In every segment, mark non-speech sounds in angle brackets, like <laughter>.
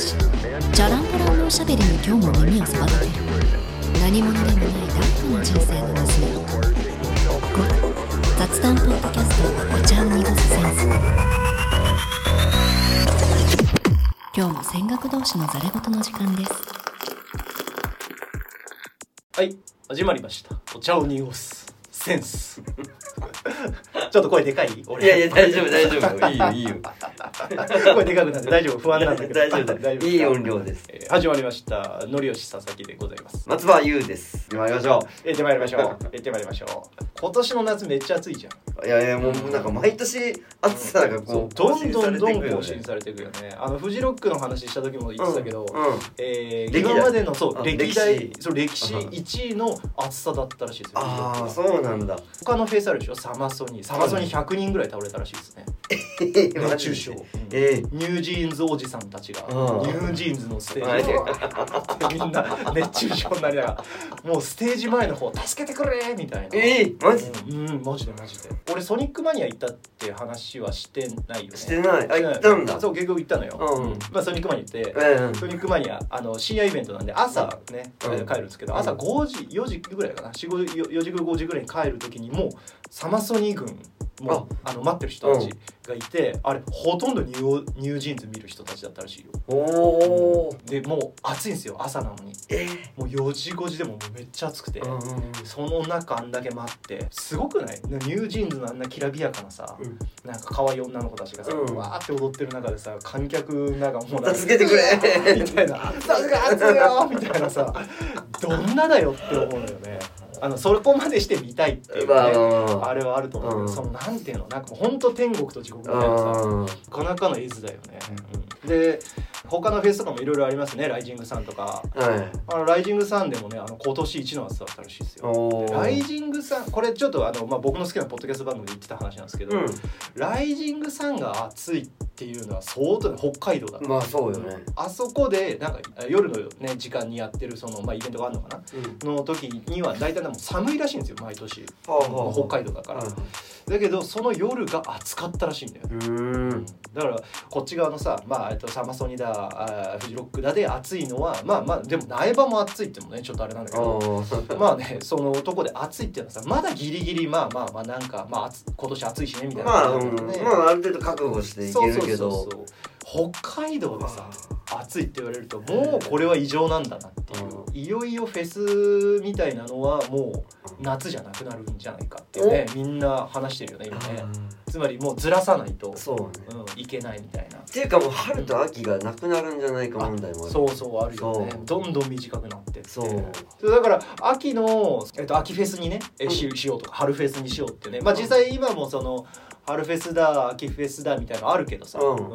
しチャランポランのおしゃべりに今日も耳をそばだてる何者でもないダークな人生の娘5雑談ポッドキャストお茶を濁すセンス今日も戦学同士のザレ言の時間ですはい始まりました。お茶を濁すセンス。<laughs> ちょっと声でかい？俺。いやいや大丈夫大丈夫。いいよいいよ。声でかくなって大丈夫？不安なんだけど。大丈夫。大丈夫。いい音量です。えー始まりました。のりよし佐々木でございます。松葉優です。参りましょ行ってまいりましょう。行ってまいりましょう。今年の夏めっちゃ暑いじゃん。ういやいやもうなんか毎年暑さがこうどんどんどん更更新されていくよね。あのフジロックの話した時も言ってたけど、うんうん。えー今までのそうあ歴代そう歴史あ1位の暑さだったらしいですよ。ああそうなんだ。他のフェイスあるでしょ？サマソニサマソニ100人ぐらい倒れたらしいですね。熱熱中症、うんえ NewJeans おじさんたちがうん。 NewJeans のステはい。ージでみんな熱中症になりながらもうステージ前の方助けてくれみたいな。えーマジ？うん、うんマジでマジで。俺ソニックマニア行ったって話はしてないよね。してない。あ行ったんだ。そう結局行ったのよ、うん。まあ、ソニックマニア行って、うん。ソニックマニアあの深夜イベントなんで朝ね、うん。帰るんですけどうん。朝5時4時ぐらいかな。4 4時5時ぐらいに帰る時にもうサマソニ軍もうあの待ってる人たちがいて、あれほとんどニュー NewJeans 見る人たちだったらしいよ。おおでもう暑いんですよ朝なのに。えもう4時5時でももうめっちゃ暑くて、ーうんうんうん。その中あんだけ待って。すごくない？ NewJeans のあんなきらびやかなさ、うん。なんか可愛い女の子たちがさ、うん。わーって踊ってる中でさ観客なんかもう助けてくれ。<laughs> みたいな「助けて暑いよ!」<laughs> みたいなさ。どんなだよって思うのよねあのそこまでして見たいっていう、ねまあれはあると思うけど、うん。そのなんていうのなんかもう本当天国と地獄みたいなさうん。なかなかの絵図だよね、うん。で他のフェスとかもいろいろありますねライジングサンとか。はい。あのライジングサンでもねあの今年一の暑さだったらしいですよ。ライジングさんこれちょっとあの、まあ、僕の好きなポッドキャスト番組で言ってた話なんですけど、ライジングさんが暑いっていうのは相当北海道だうんまあそうよね。あそこでなんか夜の、ね、時間にやってるその、まあ、イベントがあるのかな？うん。の時には大体でも寒いらしいんですよ毎年。はあはあ北海道だから、はいだけどその夜が暑かったらしいんだよ、うーんだからこっち側のさ、まあ、えっとサマソニだあーフジロックだで暑いのはまあまあでも苗場も暑いってもねちょっとあれなんだけあどー。まあねそのとこで暑いっていうのはさまだギリギリまあまあまあなんか、まあ、暑今年暑いしねみたいな。まあ、まあある程度覚悟していけるけどそうそうそう。そう北海道でさ暑いって言われるともうこれは異常なんだなっていういよいよフェスみたいなのはもう夏じゃなくなるんじゃないかっていうねみんな話してるよね今ね。つまりもうずらさないと、そうね。うん、いけないみたいな。っていうかもう春と秋がなくなるんじゃないか問題もあるそうそうあるよね。どんどん短くなってってそう。そうだから秋の、えっと、秋フェスにねえししようとか春フェスにしようってね。まあ実際今もその春フェスだ秋フェスだみたいなのあるけどさ、うん。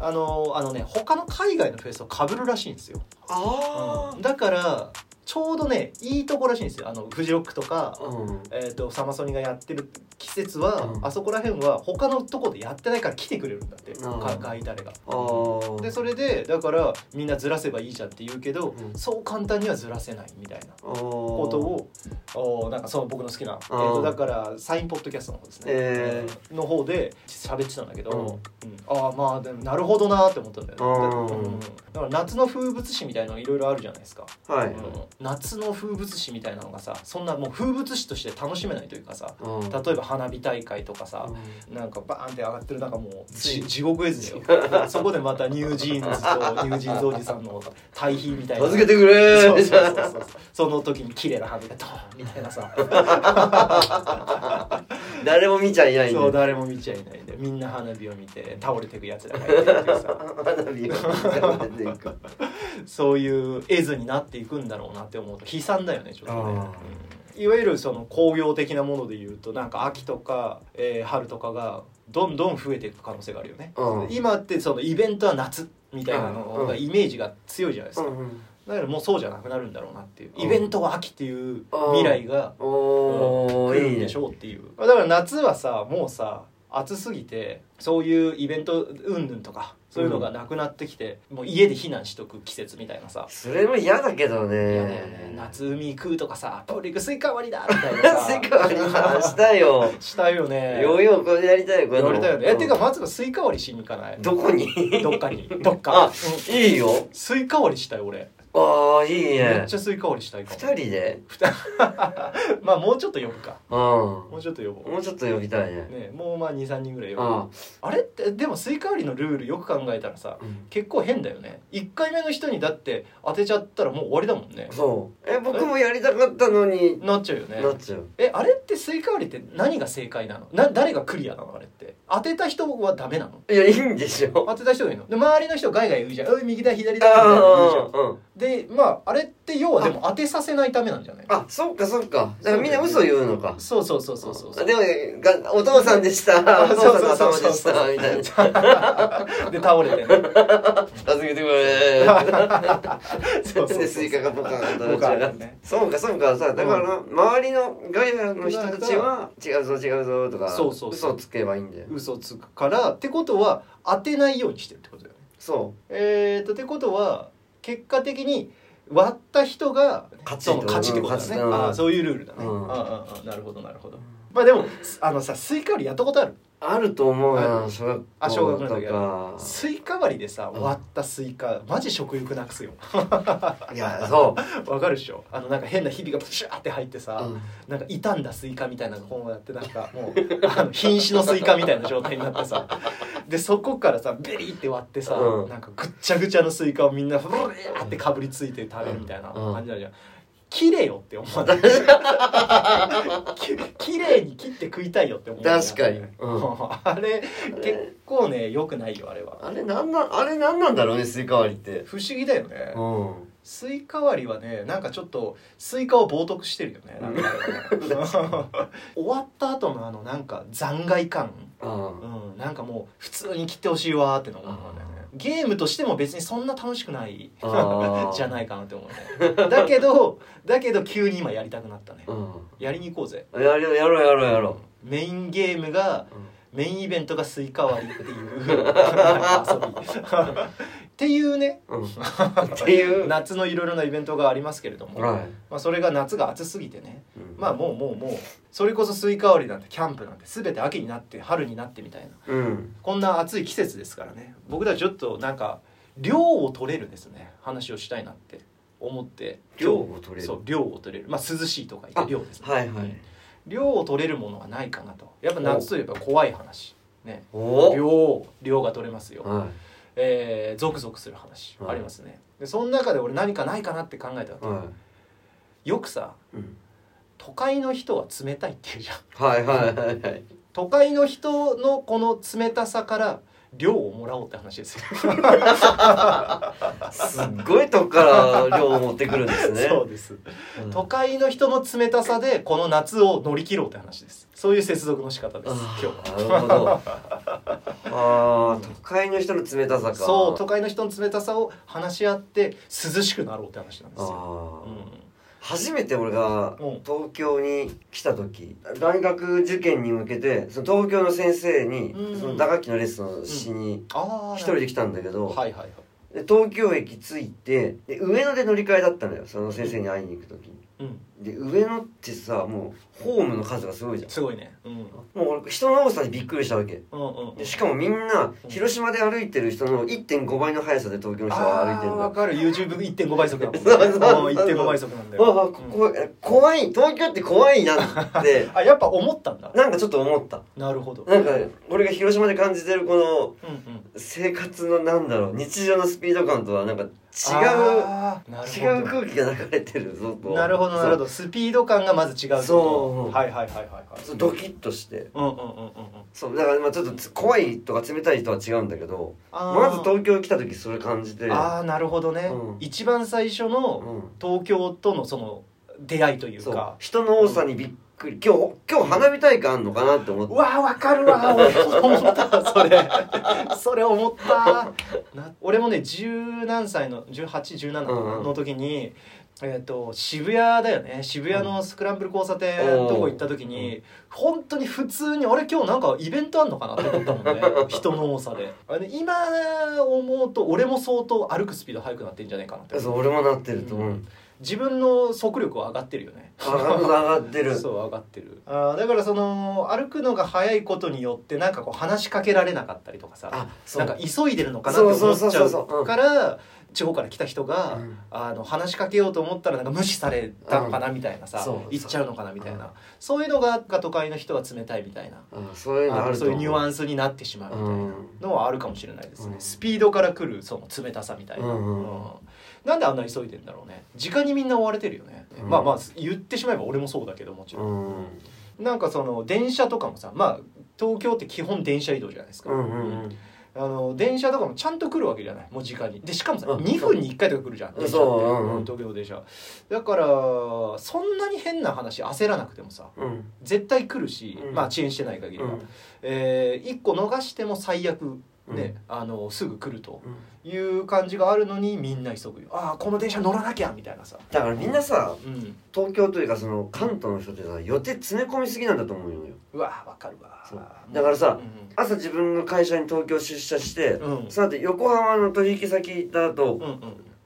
あのあのね他の海外のフェスと被るらしいんですよ、あうん。だからちょうどねいいとこらしいんですよ。あのフジロックとかあ、うん。えー、とサマソニがやってる季節は、うん。あそこら辺は他のとこでやってないから来てくれるんだって、うん。かガイタレが。でそれでだからみんなずらせばいいじゃんって言うけど、うん。そう簡単にはずらせないみたいなことをおなんかその僕の好きな、えー、とだからサインポッドキャストの方ですね、えの方で喋ってたんだけど、うん。うん。ああまあでもなるほどなって思ったんだよね、だから夏の風物詩みたいなのいろいろあるじゃないですか、はい、うん。夏の風物詩みたいなのがさそんなもう風物詩として楽しめないというかさうん。例えば花火大会とかさ、うん。なんかバーンって上がってる中もう地獄絵図だよ。<laughs> そこでまた NewJeans と NewJeans おじさんの対比みたいな。助けてくれそうーそうそうそう。その時に綺麗な花火がドーンみたいなさ。<laughs> 誰も見ちゃいないそう誰も見ちゃいないでみんな花火を見て倒れてくやつらがいて花火が出ていく。<laughs> そういう絵図になっていくんだろうなって思うと悲惨だよねちょっとね、いわゆるその工業的なもので言うとなんか秋とか、えー春とかがどんどん増えていく可能性があるよね、うん。今ってそのイベントは夏みたいなのうん。がイメージが強いじゃないですか、うんうん。だからもうそうじゃなくなるんだろうなっていう。うん。イベントは秋っていう未来が来るんでしょうっていう。だから夏はさもうさ暑すぎてそういうイベント云々とかそういうのがなくなってきて、もう家で避難しとく季節みたいなさ。それも嫌だけどね。嫌だよね。夏海行くとかさプール行くスイカ割りだみたいなさ。スイカ割りしたいよ。したいよね。ヨーヨーこれやりたいよこれ言われたよね。えうんてかまずはスイカ割りしに行かない？どこに？どっかに。<laughs> どっか。あうん。いいよ。スイカ割りしたい俺ああいいめっねちゃスイカ割りしたいかも。二人で？<laughs> まあもうちょっと呼ぶか。うん。もうちょっと呼ぼう。もうちょっと呼びたいね。ねもうまあ23人ぐらい呼ぶああれってでもスイカ割りのルールよく考えたらさうん。結構変だよね。1回目の人にだって当てちゃったらもう終わりだもんね。そう。え僕もやりたかったのに。なっちゃうよね。なっちゃう。えあれってスイカ割りって何が正解なの？な誰がクリアなの？あれって。当てた人はダメなの？いやいいんでしょ。当てた人がいいの？で周りの人ガヤガヤ言うじゃん「おい右だ左だ」みたいなの言うじゃん。うんでまああれって要はでも当てさせないためなんじゃない？あそっかそっか。だからみんな嘘言うのか。そうそうそうそうそう。そうでもがお父さんでした。<laughs> お父さんの頭でしたみたいな。で倒れて。ね助けてくれ。<laughs> そうそうでスイカがボカーンと落ち上がって。ね。そうかそうかさだから周りのガヤの人たちは違うぞ違うぞとかそうそうそう。嘘つけばいいんだよ。嘘つくからってことは当てないようにしてるってことだよね。そえーとってことは結果的に割った人が勝ち勝ちってことだね、勝ちうんああそういうルールだね、うん。ああああなるほどなるほど。まあでもあのさスイカ割りやったことある？うあると思うあな小学あ小学校との時かスイカ割りでさうん。割ったスイカマジ食欲なくすよ。<laughs> いやそう。<laughs> わかるでしょ？あのなんか変なひびがプシューって入ってさ、うん。なんか傷んだスイカみたいなのがこうやってなんかもうあの瀕死のスイカみたいな状態になってさ。でそこからさベリーって割ってさ、うん。なんかぐっちゃぐちゃのスイカをみんなふわーってかぶりついて食べるみたいなうん。感じあるじゃん。綺麗よって思わないき綺麗に切って食いたいよって思う。確かに。う <laughs> んあれ結構ね良くないよあれは。あれなんなんあれなんなんだろうねスイカ割りって。不思議だよね。うん。スイカ割りはねなんかちょっとスイカを冒涜してるよね <laughs> 終わった後のあのなんか残骸感。あうん。なんかもう普通に切ってほしいわーっての思うんだよねゲームとしても別にそんな楽しくない <laughs> じゃないかなって思うね。だけどだけど急に今やりたくなったね。うん。やりに行こうぜ。やるやろうやろうやろメインゲームがう、うん。メインイベントがスイカ割りっていう。<laughs> <laughs> 遊びっていうね。うん、っていう夏のいろいろなイベントがありますけれども、はい、まあ、それが夏が暑すぎてね。うん。まあもうもうもうそれこそスイカ割りなんてキャンプなんて全て秋になって春になってみたいな。うん。こんな暑い季節ですからね。僕たちちょっとなんか涼を取れるですね。話をしたいなって思って。涼を取れる？そう涼を取れる。まあ涼しいとか言って涼ですね。はいはい。涼を取れるものはないかなと。やっぱ夏といえば怖い話。ね。お。涼涼が取れますよ、はえー、ゾクゾクする話はいありますね。でその中で俺何かないかなって考えたわけ、よくさ都会の人は冷たいって言うじゃん。はいはいはいはい。都会の人のこの冷たさから量をもらおうって話ですよ。すっごいとこから量を持ってくるんですね。<laughs> そうです。うん。都会の人の冷たさでこの夏を乗り切ろうって話です。そういう接続の仕方です今日はあ都会の人の冷たさか。そう都会の人の冷たさを話し合って涼しくなろうって話なんですよ、うん。初めて俺がうん。東京に来た時大学受験に向けてその東京の先生にうん。その打楽器のレッスンをしに一人で来たんだけど、はいはい東京駅着いてで上野で乗り換えだったのよその先生に会いに行く時に。うんで上野ってさもうホームの数がすごいじゃすごいね。うん。んもう俺人の多さにびっくりしたわけ。うんうんでしかもみんな広島で歩いてる人の1.5倍の速さで東京の人は歩いてるんだあーわかる。YouTube1.5 倍速だもんね。<laughs> そうそうそう。うん1.5倍速なんだわあよここ怖い。東京って怖いなって。<laughs> あやっぱ思ったんだ。なんかちょっと思った。なるほど。なんか俺が広島で感じてるこの生活のなんだろう日常のスピード感とはなんか違う違う空気が流れてるぞと。なるほどなるほどスピード感がまず違う。とそうはいはいはいはいはい。ドキッとして。うんうんうんうんうん。そうだからまあちょっとつ怖いとか冷たいとは違うんだけどまず東京来た時それ感じて。ああなるほどね、うん。一番最初のうん。東京とのその出会いというか。人の多さにびっくり。今日今日花火大会あんのかなって思ってうわーわかるわ <laughs> 俺も思ったそれ。<laughs> それ思った。な俺もね十何歳の1817うんうん。の時にえー、と渋谷だよね。渋谷のスクランブル交差点のとこ行った時に、本当に普通にあれ今日なんかイベントあんのかなって思ったもんね。<laughs> 人の多さで。あれ今思うと俺も相当歩くスピード速くなってんじゃないかなって。そう俺もなってると思う、うん自分の速力は上がってるよね。上が上がってる。<laughs> そう上がってる。あーだからその歩くのが速いことによってなんかこう話しかけられなかったりとかさ。あそう。なんか急いでるのかなって思っちゃそうから地方から来た人が、うん。あの話しかけようと思ったらなんか無視されたのかなみたいなさ、そう言っちゃうのかなみたいな、うんそういうのが都会の人は冷たいみたいな。あそういうのああると思そういうニュアンスになってしまうみたいなうんのはあるかもしれないですね、うん。スピードから来るその冷たさみたいな、うんうん。うんなんであんな急いでんだろうね。時間にみんな追われてるよね、うん。まあまあ言ってしまえば俺もそうだけどもちろん、うん。なんかその電車とかもさまあ東京って基本電車移動じゃないですか、うんうんあの電車とかもちゃんと来るわけじゃない。もう時間に。でしかもさ、うん。2分に1回とか来るじゃん。電車って。うん東京電車。だからそんなに変な話焦らなくてもさうん。絶対来るし、うん。まあ遅延してない限りは、うん。えー、1個逃しても最悪ね、あのすぐ来るという感じがあるのにみんな急ぐよ。ああこの電車乗らなきゃみたいなさ。だからみんなさうん。東京というかその関東の人ってさ予定詰め込みすぎなんだと思うよ。うわわかるわ。そう。だからさうん。朝自分の会社に東京出社して、うん。その後横浜の取引先行った後、うんうん。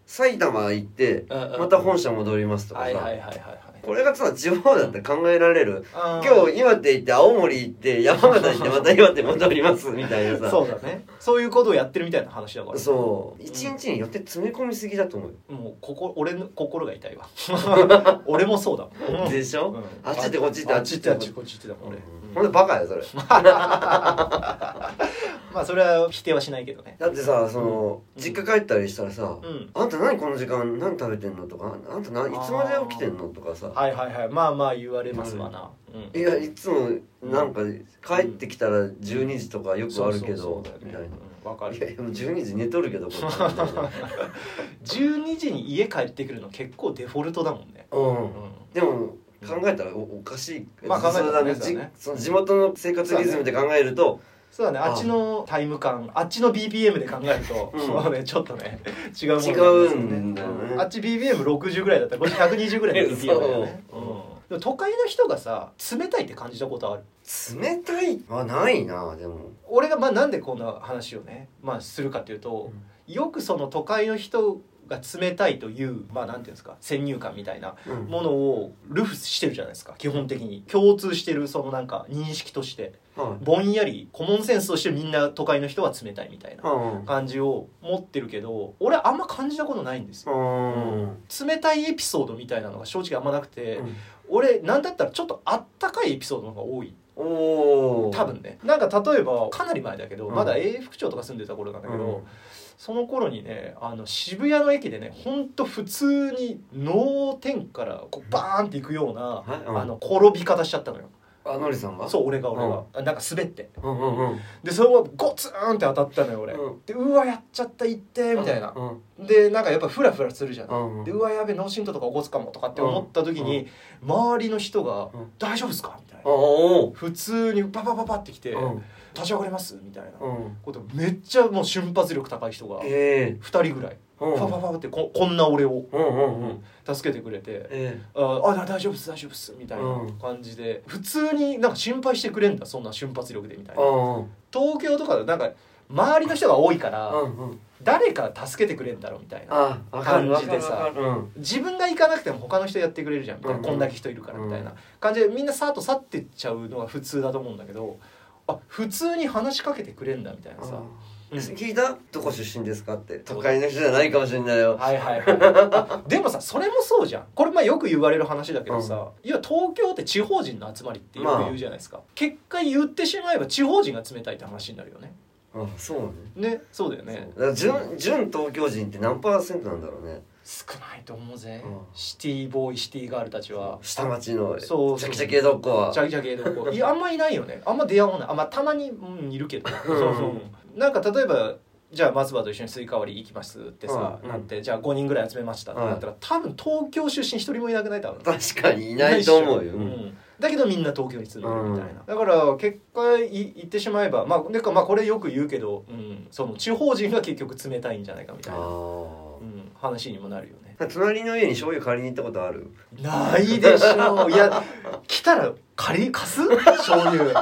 埼玉行ってうんうん。また本社戻りますとかさ、はいはいはいはいはいこれがさ地方だって考えられる。今日岩手行って青森行って山形行ってまた岩手戻りますみたいなさ。そうだねそういうことをやってるみたいな話だから。そう。一日に予定詰め込みすぎだと思うよ。もうここ俺の心が痛いわ。<laughs> 俺もそうだもん。でしょ、うん。あっち行ってこっち行ってあっち行ってあっちこっち行ってだもん俺、ほんでバカよそれ。<laughs> まあそれは否定はしないけどね。だってさその、うん。実家帰ったりしたらさ、うんあんた何この時間？何食べてんの？とかあんた何いつまで起きてんの？とかさ。はいはいはい。まあまあ言われますわな、うんいやいつもなんか帰ってきたら12時とかよくあるけど、みたいな。かる。いやもう12時寝とるけどこれみたいな12時に家帰ってくるの結構デフォルトだもんね、うん。うん。でも考えたらおおかしい。まあ考えたらねね。じその地元の生活リズムで考えるとそうだね。あっちのタイム感あっちの BPM で考えると、うん。ねちょっとね <laughs> 違うもの違うんだよね。うん。あっち BPM60 ぐらいだったらこっち120ぐらいの BPM だよね、うんでも都会の人がさ冷たいって感じたことある。冷たいはないなでも。俺がまあなんでこんな話をね、まあ、するかというと、よくその都会の人が冷たいというまあなんていうんですか先入観みたいなうん。ものをルフしてるじゃないですか基本的に。共通してるそのなんか認識として。はいぼんやりコモンセンスとしてみんな都会の人は冷たいみたいなうん感じを持ってるけど俺あんま感じたことないんですよ。うん。冷たいエピソードみたいなのが正直あんまなくて、うん。俺なんだったらちょっとあったかいエピソードの方が多い。多分ね。なんか例えばかなり前だけど、うん。まだ永福町とか住んでた頃なんだけど、うん。その頃にねあの渋谷の駅でねほんと普通に脳天からこうバーンっていくような、あの転び方しちゃったのよあのりさんが？そう俺が俺が、あなんか滑って。うんうんうん。でそれがゴツンって当たったのよ俺、うん。でうわやっちゃったいってみたいな。う、ん。でなんかやっぱフラフラするじゃん、うん。でうわやべ脳震盪とか起こすかもとかって思った時に、周りの人がうん「大丈夫ですか?」みたいな、普通にパパパパってきてうん「立ち上がれます?」みたいなうん。ことめっちゃもう瞬発力高い人がええ。2人ぐらいうん。パパパパってここんな俺を助けてくれてえ「ああ大丈夫です大丈夫です」みたいな感じで普通になんか心配してくれんだそんな瞬発力でみたいえな。うん東京とかなんか周りの人が多いから誰か助けてくれんだろうみたいな感じでさ自分が行かなくても他の人やってくれるじゃんみたいな、うん。こんだけ人いるからみたいな感じでみんなさっと去ってっちゃうのが普通だと思うんだけどあ普通に話しかけてくれんだみたいなさ、うん聞いた？どこ出身ですか？って。都会の人じゃないかもしれないよ。はいはい。は <laughs> いあでもさそれもそうじゃん。これまあよく言われる話だけどさ、いや東京って地方人の集まりってよく言うじゃないですか、結果言ってしまえば地方人が冷たいって話になるよね。あそうね。ねそうだよね。だから純純東京人って何パーセントなんだろうね。少ないと思うぜ、うん。シティボーイシティガールたちは。下町のそうチャキチャキ江戸っ子は。チャキチャキ江戸っ子いやあんまいないよね。あんま出会わない。あまあたまに、うん、いるけど。<laughs> うんなんか例えばじゃあ松葉と一緒にスイカ割り行きますってさ、うん。なってじゃあ5人ぐらい集めましたってなったら、多分東京出身一人もいなくない？多分。確かにいないと思うよ、ううん。んだけどみんな東京に住んでるみたいな、だから結果い言ってしまえばまあでかまあこれよく言うけど、うん、その地方人が結局冷たいんじゃないかみたいな、あうん、話にもなるよね。<laughs> 隣の家に醤油借りに行ったことある？ないでしょう。いや来たら借り貸す？<laughs> 醤油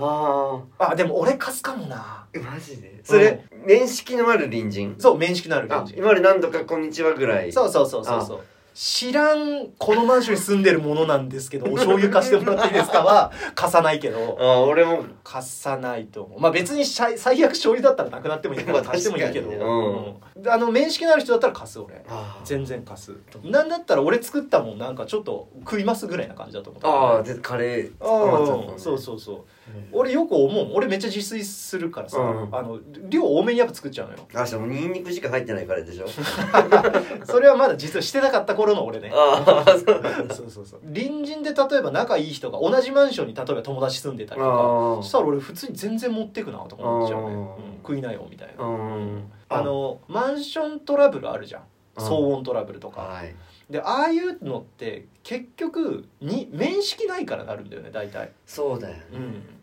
ああでも俺貸すかもな。あマジで？それ、面識のある隣人？そう面識のあるあ感じ今まで何度か「こんにちは」ぐらい。そうそうそうそうそう。知らんこのマンションに住んでるものなんですけど <laughs> お醤油貸してもらっていいですかは貸さないけど。あ俺も。貸さないと思う。まあ別に最最悪醤油だったらなくなってもいいか貸してもいいけど、確かにねうん。あの面識のある人だったら貸す俺。全然貸す。なんだったら俺作ったもんなんかちょっと食いますぐらいな感じだと思った。ああでカレーね。あそうそうそう俺よく思う。俺めっちゃ自炊するからさ、うん。あの量多めにやっぱ作っちゃうのよ。あしかもニンニクしか入ってないカレーでしょ？<laughs> それはまだ実はしてなかった頃の俺ね。ああそう。そうそう隣人で例えば仲いい人が同じマンションに例えば友達住んでたりとあかー。そしたら俺普通に全然持ってくなとか思っちゃうね、うん。食いなよみたいな、うん。あのマンショントラブルあるじゃん。騒音トラブルとか、はいでああいうのって結局に面識ないからなるんだよね大体、そうだよね。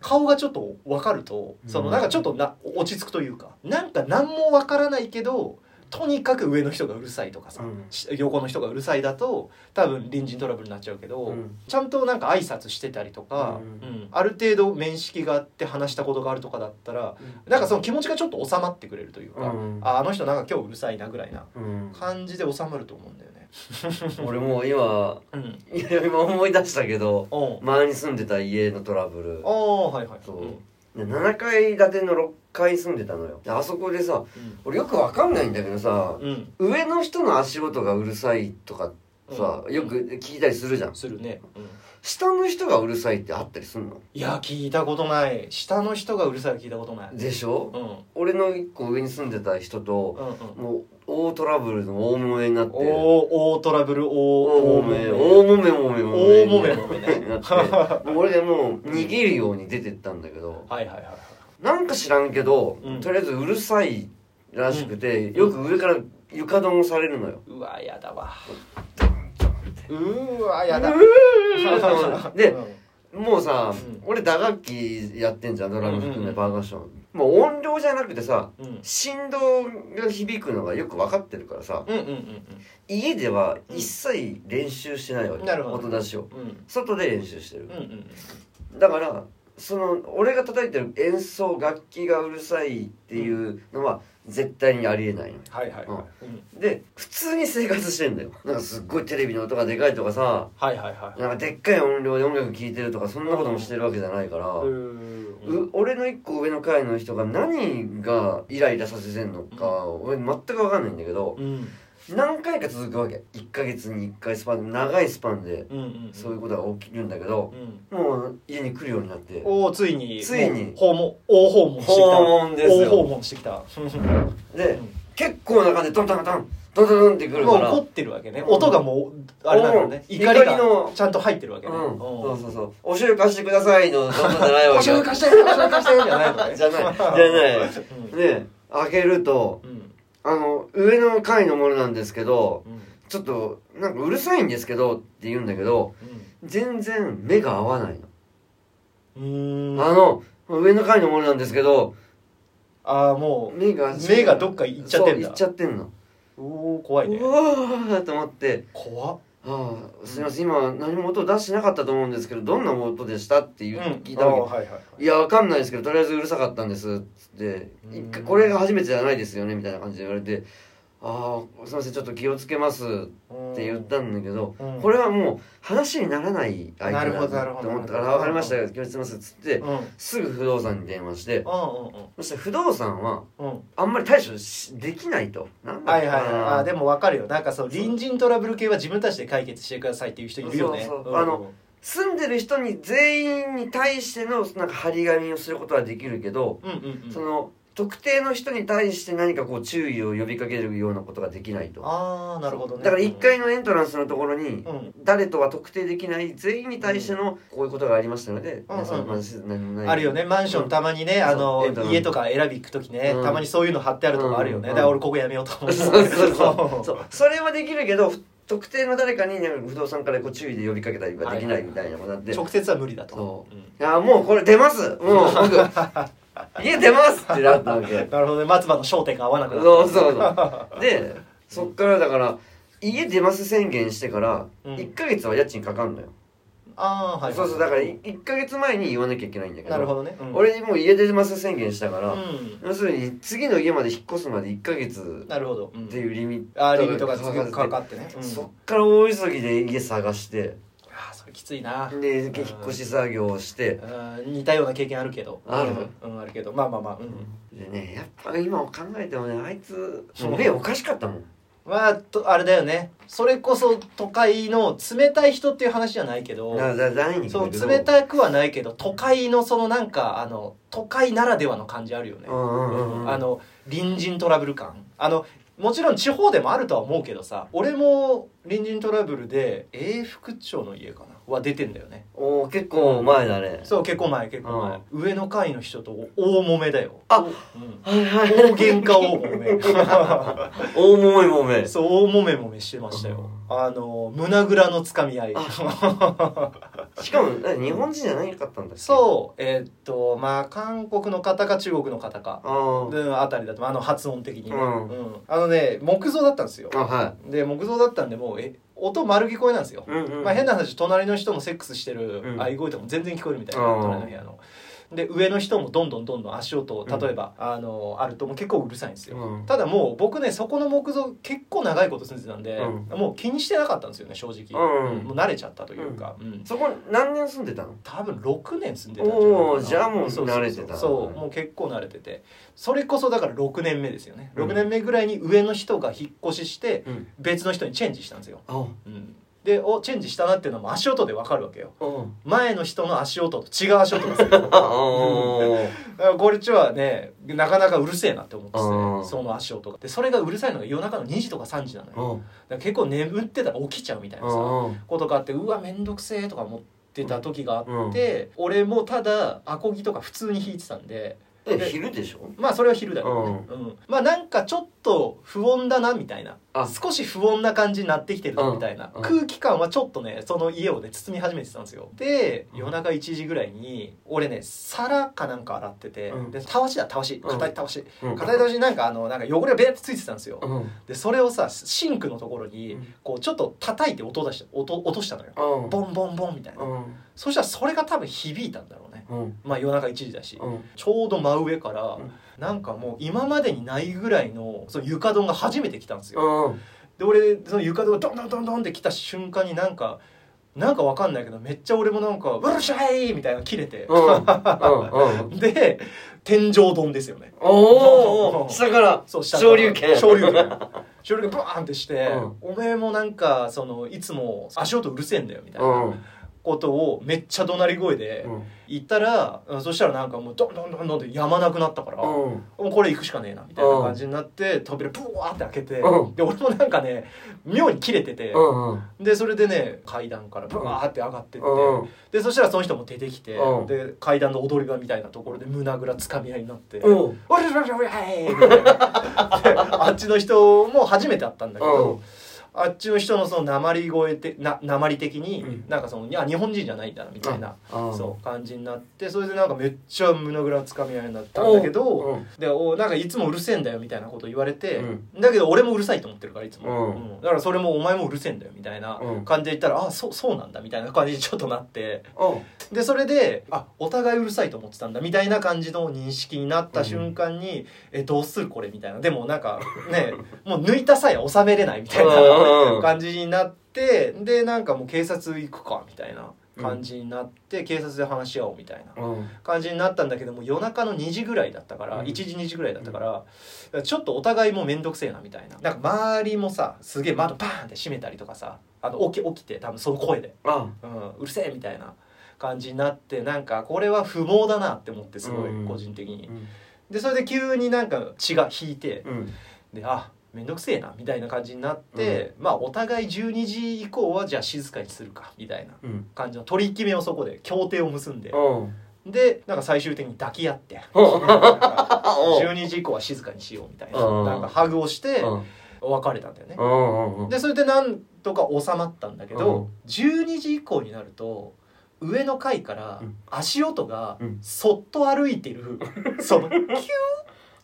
顔がちょっと分かるとそのなんかちょっとな落ち着くというか。なんか何も分からないけどとにかく上の人がうるさいとかさ、うん。し横の人がうるさいだと多分隣人トラブルになっちゃうけど、うん。ちゃんとなんか挨拶してたりとか、ううん。ある程度面識があって話したことがあるとかだったらなんかその気持ちがちょっと収まってくれるというか、うん。ああの人なんか今日うるさいなぐらいなうん。感じで収まると思うんだよね。<laughs> 俺もう今うん、い <laughs> や今思い出したけど前に住んでた家のトラブル。ああはいはい。そう7階建ての6階住んでたのよ。であそこでさ俺よくわかんないんだけどさうん、上の人の足音がうるさいとかさ、うん。よく聞いたりするじゃん。するね。うん。下の人がうるさいってあったりすんの？いや聞いたことない。下の人がうるさいは聞いたことない。でしょ、うん。うん俺の一個上に住んでた人とうん。もう大トラブルの大揉めになって。大大トラブル大大揉め大揉め。揉め揉め大揉め揉めねなって。もう <laughs> 俺でもう逃げるように出てったんだけど。はいはいはいはい。なんか知らんけど、うん。とりあえずうるさいらしくて、よく上から床ドンされるのよ。うわやだわ。うーわやだ。でうん。もうさ、うん。俺打楽器やってんじゃんドラム含めうん。うんうんパーカッション、もう音量じゃなくてさうん。振動が響くのがよく分かってるからさ家では一切練習してないわけ、なるほど。音出しを。うん。外で練習してる。だからその俺が叩いてる演奏楽器がうるさいっていうのは絶対にありえないの。はいはいはい。うん。で普通に生活してんだよ。なんかすっごいテレビの音がでかいとかさはいはいはい。なんかでっかい音量で音楽聴いてるとかそんなこともしてるわけじゃないから、うーん。う俺の一個上の階の人が何がイライラさせてんのか、俺全く分かんないんだけどうん何回か続くわけ。1ヶ月に1回スパン長いスパンでうんうんそういうことが起きるんだけどうん。もう家に来るようになって。おおついに。ついに。訪問大訪問してきた。訪問ですよ。大訪問してきた。<laughs> で結構な感じでトントントントントンってくるから。もう怒ってるわけね。音がもうあれなんだね。うん。怒りのちゃんと入ってるわけね。うん、うん。そうそうそう「お醤油貸してください」のどんどんじゃないわけ。<laughs> おしておしてじゃないのね <laughs> じゃない。じゃない。うん。で開けるとうんあの上の階のものなんですけどうん。ちょっとなんかうるさいんですけどって言うんだけど全然目が合わないの、あの上の階のものなんですけどああも目が目がどっか行っちゃってんだ。行っちゃってんの。うおお怖いうねわーと思って。怖っ「ああすいません。今何も音出してなかったと思うんですけどどんな音でした?」って言う、聞いたわけ。はいはいはい。いや、わかんないですけど、とりあえずうるさかったんです。つって、これが初めてじゃないですよね、みたいな感じで言われて、ああ、すいません、ちょっと気をつけますって言ったんだけど、うん。これはもう話にならない相手だと思った。から、あわかりましたよ、気をつけます。つってう、ん。うんすぐ不動産に電話して、うんそして不動産は、うん。うんあんまり対処しできないと。なんだはいはいはい。あーでも分かるよ。なんかそう隣人トラブル系は自分たちで解決してくださいっていう人いるよね。そうそうあの住んでる人に全員に対してのなんか張り紙をすることはできるけど、うんうんうん。その特定の人に対して何かこう注意を呼びかけるようなことができないと。ああなるほどね。だから1階のエントランスのところにうん。誰とは特定できない全員に対してのこういうことがありましたのでうん皆さんまず何もないあるよね。マンションたまにねあのそうエントランス。家とか選び行く時ねうん。たまにそういうの貼ってあるとこあるよね。うん。だから俺ここやめようと思う。そうそう <laughs> そう。そう。それはできるけど特定の誰かにね不動産からこう注意で呼びかけたりはできないみたいなことなんで、い直接は無理だと。そう。やもうこれ出ます。もう僕 <laughs> <laughs> 家出ますってなったわけ。なるほどね。松葉の焦点が合わなくなった。そうそうそう。<laughs> でそっからだから家出ます宣言してからうん。1ヶ月は家賃かかんのよ、ああはいそうそうだから1ヶ月前に言わなきゃいけないんだけどなるほどね、うん、俺もう家出ます宣言したから、うん。要するに次の家まで引っ越すまで1ヶ月なるほど、うん。っていうリミットがかかってかかってね、うん、そっから大急ぎで家探してあーそれきついな。で引っ越し作業をして。うん。似たような経験あるけど。ある？うん、うんあるけど。まあまあまあうんでねやっぱ今考えてもねあいつ目おかしかったもん。まあとあれだよね。それこそ都会の冷たい人っていう話じゃないけどそう冷たくはないけど都会のそのなんかあの都会ならではの感じあるよね、あの隣人トラブル感。あのもちろん地方でもあるとは思うけどさ俺も隣人トラブルで永福町の家かな。は出てんだよね。おー結構前だね。そう結構前結構前、上の階の人と大揉めだよ。あうん。大喧嘩大揉め。<laughs> 大もめもめ。そう大揉め揉めしてましたよ。あの胸ぐらのつかみ合い。しかも何日本人じゃないかったんだっけ？そうえーっとまあ韓国の方か中国の方か。あたりだとあの発音的にね、うん。うん。あのね木造だったんですよ。あはで木造だったんでもうえ音丸聞こえなんですよ、いうんうん。まあ、変な話隣の人もセックスしてるうん。愛声とかも全然聞こえるみたいな、うん隣の部屋ので上の人もどんどんどんどん足音うん。例えば、あのあるともう結構うるさいんですよ、うん。ただもう僕ねそこの木造結構長いこと住んでたんで、うもう気にしてなかったんですよね正直、うん。もう慣れちゃったというか、うん。そこ何年住んでたの？多分6年住んでたんじゃじゃあもう慣れてたそうもう結構慣れてて。それこそだから6年目ですよね。うん。6年目ぐらいに上の人が引っ越ししてうん。別の人にチェンジしたんですよ、あ。うん、でおチェンジしたなっていうのも足音でわかるわけよ。うん。前の人の足音と違う足音がする。<laughs> だからこっちはねなかなかうるせえなって思っててうん。その足音が。でそれがうるさいのが夜中の2時とか3時なのよ。結構眠ってたら起きちゃうみたいなさうんことがあってうわめんどくせえとか思ってた時があって、俺もただアコギとか普通に弾いてたんでえ昼でしょ？まあそれは昼だよね、うん。まあなんかちょっと不穏だなみたいな。あ。少し不穏な感じになってきてるぞうん。みたいな。うん。空気感はちょっとねその家をね包み始めてたんですよ。でうん。夜中1時ぐらいに俺ね皿かなんか洗ってて、うん。でたわしだたわし。うん。硬いたわし。うん。硬いたわしになんかあのなんか汚れがベーってついてたんですよ。うん。でそれをさシンクのところにうん。こうちょっと叩いて音出して音落としたのよ。うん。ボンボンボンみたいな。うん。そしたらそれが多分響いたんだろうまあ夜中1時だし。うん。ちょうど真上からうん。なんかもう今までにないぐらいのその床ドンが初めて来たんですよ。うん。で俺その床ドンがドンドンドンドンって来た瞬間になんかなんかわかんないけどめっちゃ俺もなんか「うるしゃい!」みたいなの切れて。<laughs> で天井ドンですよね。おお下からそう下から。昇竜拳。昇竜拳。昇竜拳バーンってして、うん。おめえもなんかそのいつも足音うるせえんだよみたいな。うんことをめっちゃ怒鳴り声でうん。言ったら、うんそしたらなんかもうドンドンドンドンってやまなくなったから、うん。もうこれ行くしかねえなみたいな感じになって扉ブワーって開けて、うん。で俺もなんかね妙に切れてて、うんうん。でそれでね階段からブワーって上がってって、うん。でそしたらその人も出てきて、うん。で階段の踊り場みたいなところで胸ぐらつかみ合いになって「うん。おいおいおいおいはい!」みたいな。であっちの人も初めて会ったんだけど、うんあっちの人のその鉛声てな鉛的に、うん。なんかそのいや日本人じゃないんだなみたいな、うんそう感じになってそれでなんかめっちゃ胸ぐらつかみ合いになったんだけど、うん。でおなんかいつもうるせえんだよみたいなこと言われて、うん。だけど俺もうるさいと思ってるからいつも、うん。うん。だからそれもお前もうるせえんだよみたいなうん。感じで言ったら、あそうそうなんだみたいな感じにちょっとなって。うん。でそれであ。お互いうるさいと思ってたんだみたいな感じの認識になった瞬間に、えどうするこれみたいな。でもなんかね <laughs> もう抜いたさえ収めれないみたいうんな感じになってでなんかもう警察行くかみたいな感じになって、警察で話し合おうみたいなうん。感じになったんだけども夜中の2時ぐらいだったから、うん。1時2時ぐらいだったから、ちょっとお互いもうめんどくせえなみたいな。なんか周りもさすげえ窓バーンって閉めたりとかさあの起き起きて多分その声で、あうん、うるせえみたいな感じになってなんかこれは不毛だなって思ってすごいうん。個人的に、うん。でそれで急になんか血が引いてうん。であめんどくせえなみたいな感じになって、まあお互い12時以降はじゃあ静かにするかみたいなうん。感じの取り決めをそこで協定を結んで、うん。でなんか最終的に抱き合って <laughs> 12時以降は静かにしようみたいなうん。なんかハグをしてうん。別れたんだよね。うんうんでそれでなんとか収まったんだけど12時以降になると上の階からうん。足音がうん。そっと歩いてるその <laughs> キュー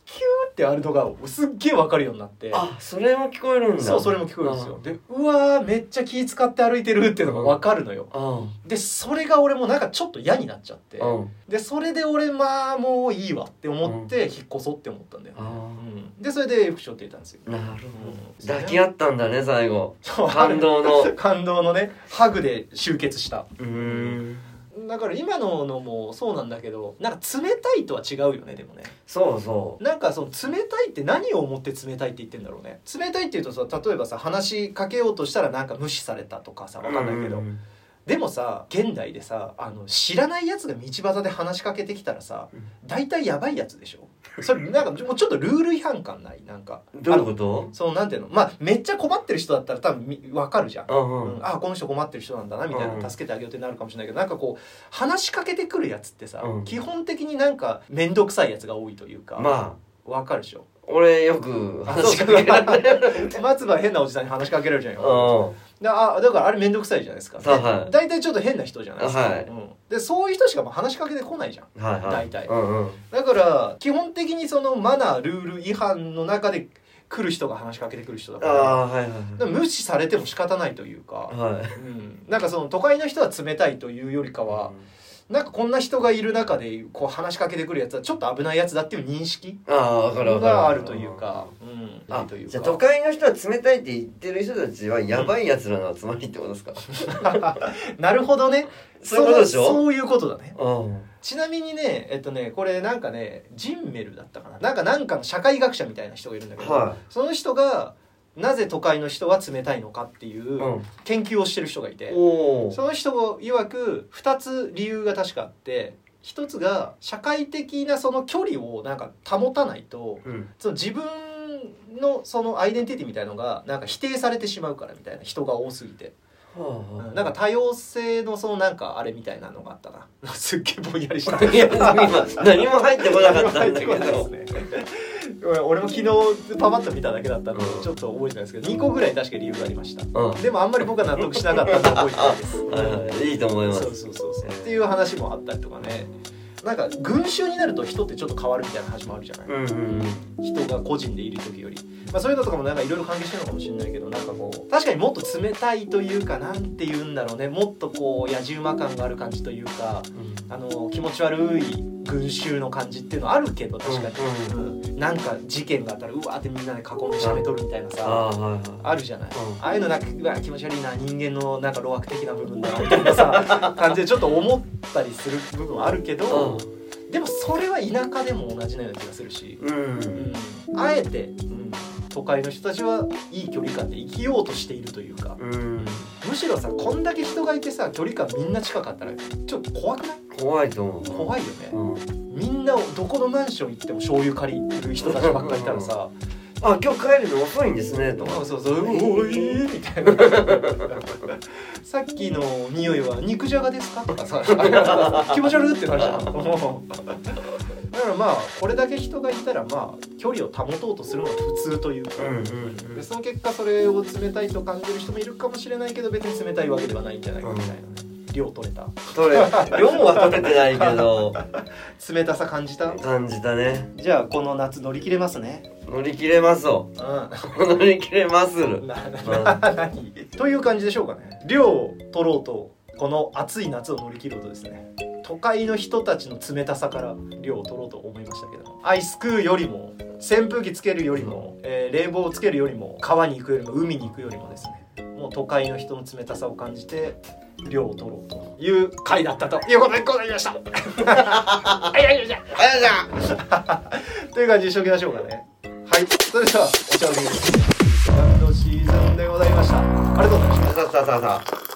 キューってあるのがすっげえ分かるようになって。あそれも聞こえるんだ。そうそれも聞こえるんですよ。でうわーめっちゃ気使って歩いてるっていうのが分かるのよ。うん。でそれが俺もなんかちょっと嫌になっちゃって。うん。でそれで俺まあもういいわって思って引っ越そうって思ったんだよ、あうん、でそれで副賞って言ったんですよ。あなるほうん。ど抱き合ったんだね最後。感動の。<laughs> 感動のねハグで集結した。うーんだから今ののもそうなんだけどなんか冷たいとは違うよねでもね。そうそなんかその冷たいって何を思って冷たいって言ってんだろうね。冷たいっていうとさ例えばさ話しかけようとしたらなんか無視されたとかさうわかんないけど、うんでもさ現代でさあの知らないやつが道端で話しかけてきたらさうん。大体やばいやつでしょそれなんかもうちょっとルール違反感ない？なんか。どういうこと？そのなんていうの？まあめっちゃ困ってる人だったら多分み分かるじゃん。うんうん。うん、あこの人困ってる人なんだなみたいな、うん助けてあげようってなるかもしれないけどなんかこう話しかけてくるやつってさ、うん。基本的になんか面倒くさいやつが多いというか、まあ。わかるでしょ？俺よくあ話しかけられる。<laughs> 松葉変なおじさんに話しかけられるじゃんよ。うん。であだからあれ面倒くさいじゃないですか、はいはい。大体ちょっと変な人じゃないですか、はい。うん、でそういう人しかまあ話しかけてこないじゃん。はいはい。大体。うんうん。だから基本的にそのマナールール違反の中で来る人が話しかけてくる人だあから。あはいはいだから無視されても仕方ないというか、はい。はいうん、なんかその都会の人は冷たいというよりかは、なんかこんな人がいる中でこう話しかけてくるやつはちょっと危ないやつだっていう認識があるというか、うん、いあいというか。じゃあ都会の人は冷たいって言ってる人たちはやばいやつらの集まりってことですか？<laughs> なるほどね。そういうことでしょ？そうそういうことだね。うん。ちなみにねえっとねこれなんかねジンメルだったかな。なんかなんかの社会学者みたいな人がいるんだけど、はその人がなぜ都会の人は冷たいのかっていううん。研究をしてる人がいて、おおその人曰く2つ理由が確かあって一つが社会的なその距離をなんか保たないとうん。その自分のそのアイデンティティみたいのがなんか否定されてしまうからみたいな人が多すぎて、はうん。なんか多様性のそのなんかあれみたいなのがあったな。<laughs> すっげえぼんやりした。<laughs> 何も入ってこなかったんだけど <laughs> 俺も昨日パパッと見ただけだったんでうん。ちょっと覚えてないですけど2個ぐらい確か理由がありました。うん。でもあんまり僕は納得しなかったんで覚えてないです。はいはいいいと思います。そうそうそうそう。っていう話もあったりとかね。なんか群衆になると人ってちょっと変わるみたいな話もあるじゃない、うんうん人が個人でいる時より、まあ、そういうのとかもなんかいろいろ関係してるのかもしれないけどなんかこう確かにもっと冷たいというかなんて言うんだろうね。もっとこう野じ馬感がある感じというかあの気持ち悪い群衆の感じっていうのはあるけど確かに、うん。なんか事件があったらうわーってみんなで囲んでしゃべとるみたいなさ、ああるじゃない、うん。ああいうのなんかうわ気持ち悪いな人間のなんか路悪的な部分だなみたいなさ感じでちょっと思ったりする部分はあるけど、でもそれは田舎でも同じなような気がするし、うんうん。うん。あえて、うん、都会の人たちはいい距離感で生きようとしているというか、うんむしろさこんだけ人がいてさ距離感みんな近かったらちょっと怖くない？怖いと思う。怖いよね、うん。みんなどこのマンション行っても醤油借りる人たちばっかりいたらさあ今日帰るの遅いんですねと。かそうそうそう「おい」みたいな。<laughs> さっきの匂いは肉じゃがですか？とかさ <laughs> 気持ち悪いってなるじゃんだからまあこれだけ人がいたらまあ距離を保とうとするのが普通というか、うんうんうん。でその結果それを冷たいと感じる人もいるかもしれないけど別に冷たいわけではないんじゃないかみたいなね、量取れた。取れ量は取れてないけど。冷たさ感じた。感じたねじゃあこの夏乗り切れますね。乗り切れますよ。う乗り切れます。るんなな何？という感じでしょうかね。量を取ろうとこの暑い夏を乗り切ろうとですね都会の人たちの冷たさから量を取ろうと思いましたけども。アイス食うよりも扇風機つけるよりも、えー冷房をつけるよりも川に行くよりも海に行くよりもですね。もう都会の人の冷たさを感じて量を取ろうという回だったということでございました。はいはいはいはいという感じにしておきましょうかね。はい。それではお茶を見るセカンドシーズンでございました。ありがとうございました。さあさあさあさあ